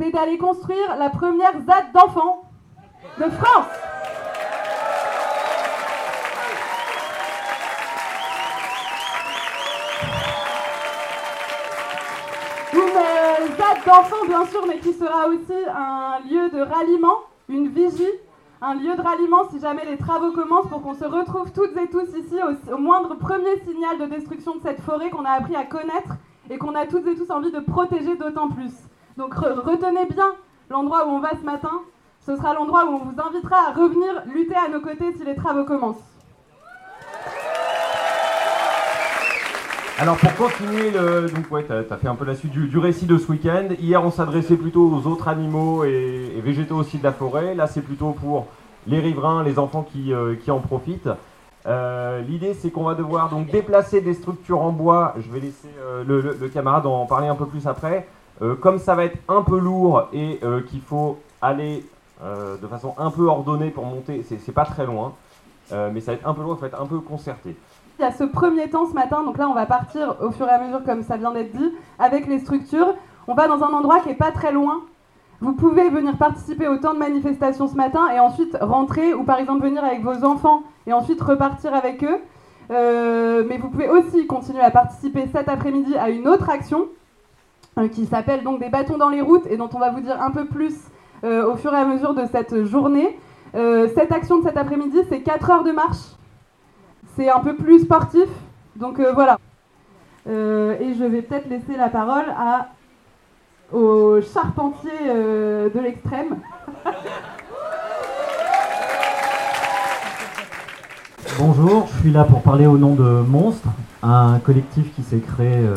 c'est d'aller construire la première ZAD d'enfants de France. Une euh, ZAD d'enfants, bien sûr, mais qui sera aussi un lieu de ralliement, une vigie, un lieu de ralliement si jamais les travaux commencent pour qu'on se retrouve toutes et tous ici au, moindre premier signal de destruction de cette forêt qu'on a appris à connaître et qu'on a toutes et tous envie de protéger d'autant plus. Donc re- retenez bien l'endroit où on va ce matin. Ce sera l'endroit où on vous invitera à revenir lutter à nos côtés si les travaux commencent. Alors pour continuer, le... donc ouais, t'as as fait un peu la suite du, du récit de ce week-end. Hier, on s'adressait plutôt aux autres animaux et, et végétaux aussi de la forêt. Là, c'est plutôt pour les riverains, les enfants qui, euh, qui en profitent. Euh, L'idée, c'est qu'on va devoir donc déplacer des structures en bois. Je vais laisser euh, le, le- le camarade en parler un peu plus après. Euh, comme ça va être un peu lourd et euh, qu'il faut aller euh, de façon un peu ordonnée pour monter, c'est pas très loin, mais ça va être un peu lourd, il faut être un peu concerté. Il y a ce premier temps ce matin, donc là on va partir au fur et à mesure comme ça vient d'être dit, avec les structures. On va dans un endroit qui est pas très loin. Vous pouvez venir participer au temps de manifestation ce matin et ensuite rentrer ou par exemple venir avec vos enfants et ensuite repartir avec eux. Euh, mais vous pouvez aussi continuer à participer cet après-midi à une autre action euh, qui s'appelle donc des bâtons dans les routes et dont on va vous dire un peu plus euh, au fur et à mesure de cette journée. Cette action de cet après-midi, c'est 4 heures de marche c'est un peu plus sportif. Donc euh, voilà. Euh, et je vais peut-être laisser la parole à, au charpentier euh, de l'extrême. Bonjour, je suis là pour parler au nom de Monstre, un collectif qui s'est créé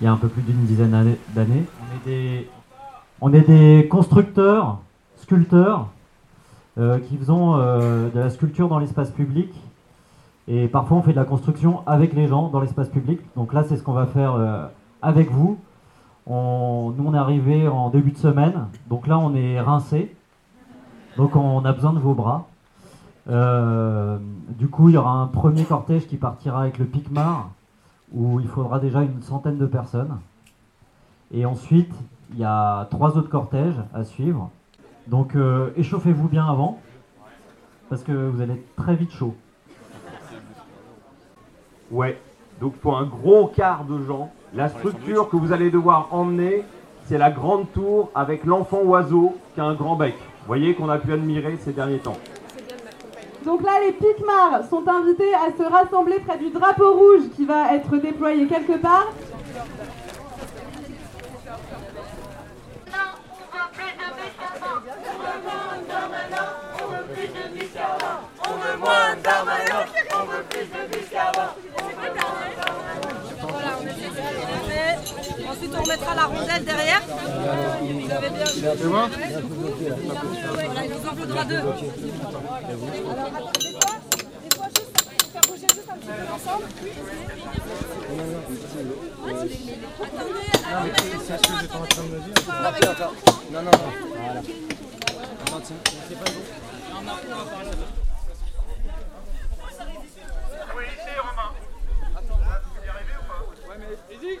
il y a un peu plus d'une dizaine d'années-. On est des, constructeurs, sculpteurs, qui faisons de la sculpture dans l'espace public. Et parfois on fait de la construction avec les gens dans l'espace public. Donc là c'est ce qu'on va faire euh, avec vous. Nous on est arrivé en début de semaine, donc là on est rincé. Donc on a besoin de vos bras. Euh, du coup, il y aura un premier cortège qui partira avec le Picmar, où il faudra déjà une centaine de personnes. Et ensuite, il y a trois autres cortèges à suivre. Donc euh, échauffez-vous bien avant, parce que vous allez être très vite chaud. Ouais, donc il faut un gros quart de gens. La structure que vous allez devoir emmener, c'est la grande tour avec l'enfant oiseau qui a un grand bec. Vous voyez qu'on a pu admirer ces derniers temps. Donc là, les Picmars sont invités à se rassembler près du drapeau rouge qui va être déployé quelque part. On veut moins on veut plus de on mettra la rondelle derrière. Vous avez bien vu. Tu vois il nous en faudra deux. Alors. Attendez, Non, non, non. C'est Romain. Attends, tu y arriver ou pas? Ouais, mais. Easy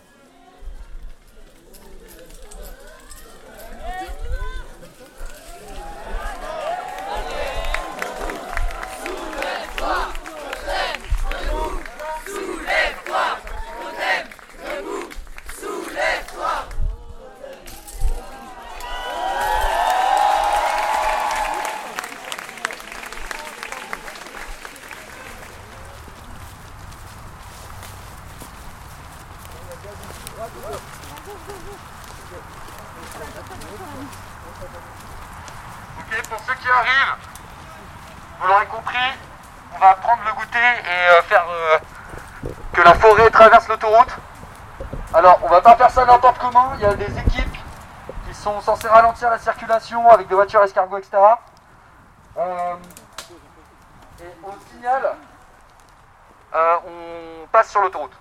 Ok, pour ceux qui arrivent, vous l'aurez compris, on va prendre le goûter et euh, faire euh, la forêt traverse l'autoroute. Alors, on va pas faire ça n'importe comment, il y a des équipes qui sont censées ralentir la circulation avec des voitures escargots, etc. Euh, et au signal, euh, on passe sur l'autoroute.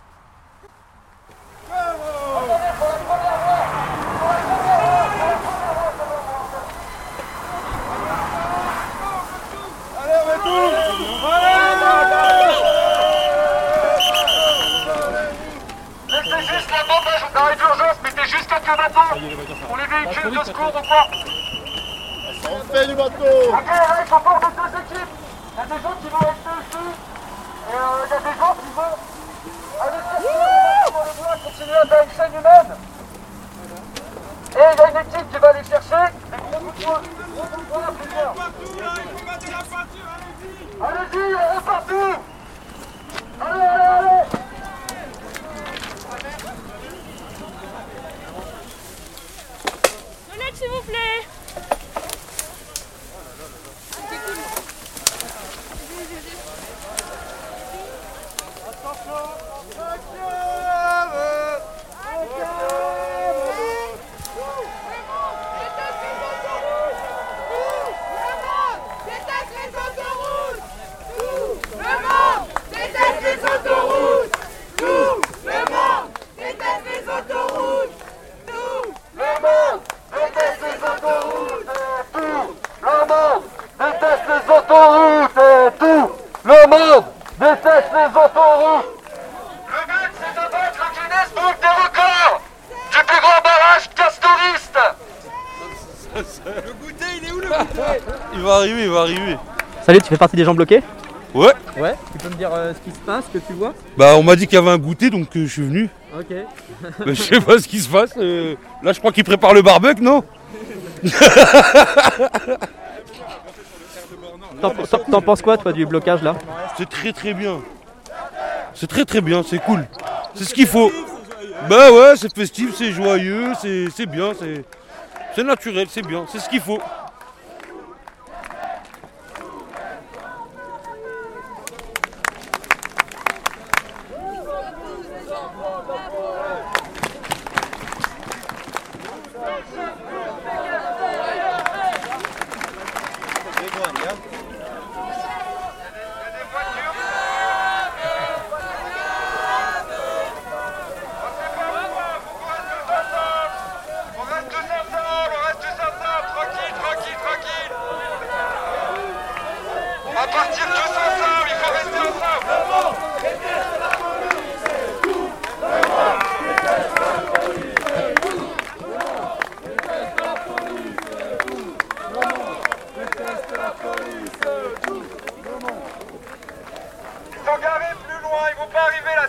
La bombe d'arrêt d'urgence, mettez juste quelques bâtons pour les véhicules de secours ou quoi On fait du bateau. Ok, là il faut former deux équipes. Il y a des gens qui vont rester ici et euh, il y a des gens qui vont aller chercher dans le bois, continuer à faire une chaîne humaine. Et il y a une équipe qui va aller chercher. Des gros bouts de bois, gros bouts de bois à plusieurs. Allez-y, on est partout Allez, allez, allez s'il vous plaît. Le monde déteste les autoroutes et tout Le monde déteste les autoroutes et tout Le monde déteste les autoroutes Le but c'est de battre le Guinness Book des records Du plus grand barrage castoriste Le goûter, il est où le goûter Il va arriver, il va arriver. Salut, tu fais partie des gens bloqués? Ouais. Ouais, tu peux me dire euh, ce qui se passe, ce que tu vois? Bah on m'a dit qu'il y avait un goûter donc euh, je suis venu. Ok. Bah, je sais pas ce qui se passe. euh, là je crois qu'ils préparent le barbecue, non? T'en- T'en t'en penses quoi, toi, du blocage là? C'est très très bien. C'est très très bien, c'est cool. C'est ce qu'il faut. Bah ouais, c'est festif, c'est joyeux, c'est c'est bien, c'est c'est naturel, c'est bien, c'est ce qu'il faut. On reste tous ensemble, on reste tous ensemble, tranquille, tranquille, tranquille On va partir tous ensemble, il faut rester ensemble Ils sont garés plus loin, ils vont pas arriver là,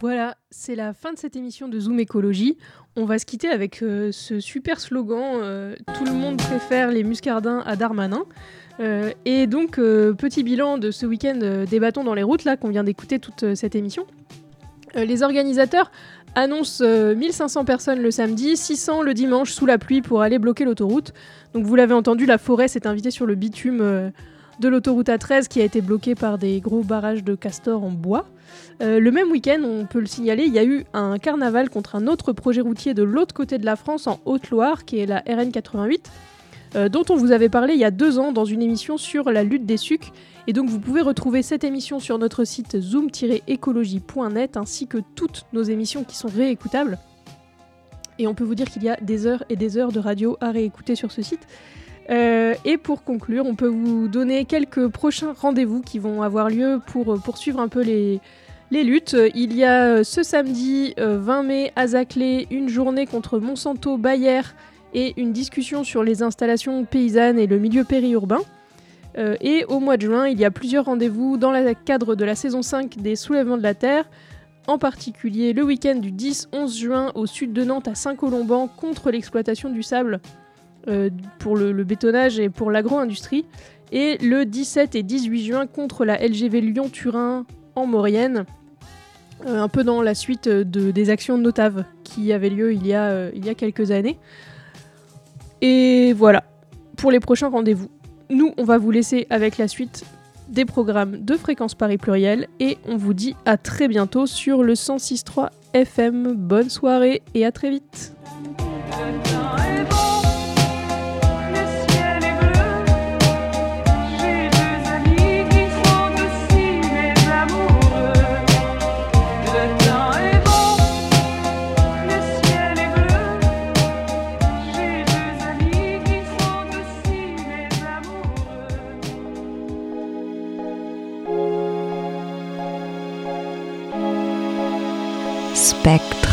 Voilà, c'est la fin de cette émission de Zoom Écologie. On va se quitter avec euh, ce super slogan euh, Tout le monde préfère les muscardins à Darmanin. Euh, et donc, petit bilan de ce week-end des bâtons dans les routes, là, qu'on vient d'écouter toute cette émission. Les organisateurs annoncent euh, 1500 personnes le samedi, 600 le dimanche sous la pluie pour aller bloquer l'autoroute. Donc vous l'avez entendu, la forêt s'est invitée sur le bitume euh, de l'autoroute A13 qui a été bloqué par des gros barrages de castors en bois. Euh, le même week-end, on peut le signaler, il y a eu un carnaval contre un autre projet routier de l'autre côté de la France, en Haute-Loire, qui est la RN88, euh, dont on vous avait parlé il y a deux ans dans une émission sur la lutte des sucs. Et donc vous pouvez retrouver cette émission sur notre site zoom-écologie.net ainsi que toutes nos émissions qui sont réécoutables. Et on peut vous dire qu'il y a des heures et des heures de radio à réécouter sur ce site. Euh, et pour conclure, on peut vous donner quelques prochains rendez-vous qui vont avoir lieu pour euh, poursuivre un peu les, luttes. Il y a euh, ce samedi euh, 20 mai à Zaclé une journée contre Monsanto Bayer et une discussion sur les installations paysannes et le milieu périurbain. Euh, et au mois de juin, il y a plusieurs rendez-vous dans le cadre de la saison 5 des Soulèvements de la Terre, en particulier le week-end du 10-11 juin au sud de Nantes à Saint-Colomban contre l'exploitation du sable euh, pour le, bétonnage et pour l'agro-industrie, et le 17 et 18 juin contre la LGV Lyon-Turin en Maurienne, euh, un peu dans la suite de, des actions de Notave qui avaient lieu il y a, il y a quelques années. Et voilà, pour les prochains rendez-vous. Nous, on va vous laisser avec la suite des programmes de Fréquence Paris Pluriel et on vous dit à très bientôt sur le 106.3 FM. Bonne soirée et à très vite. Spectrum.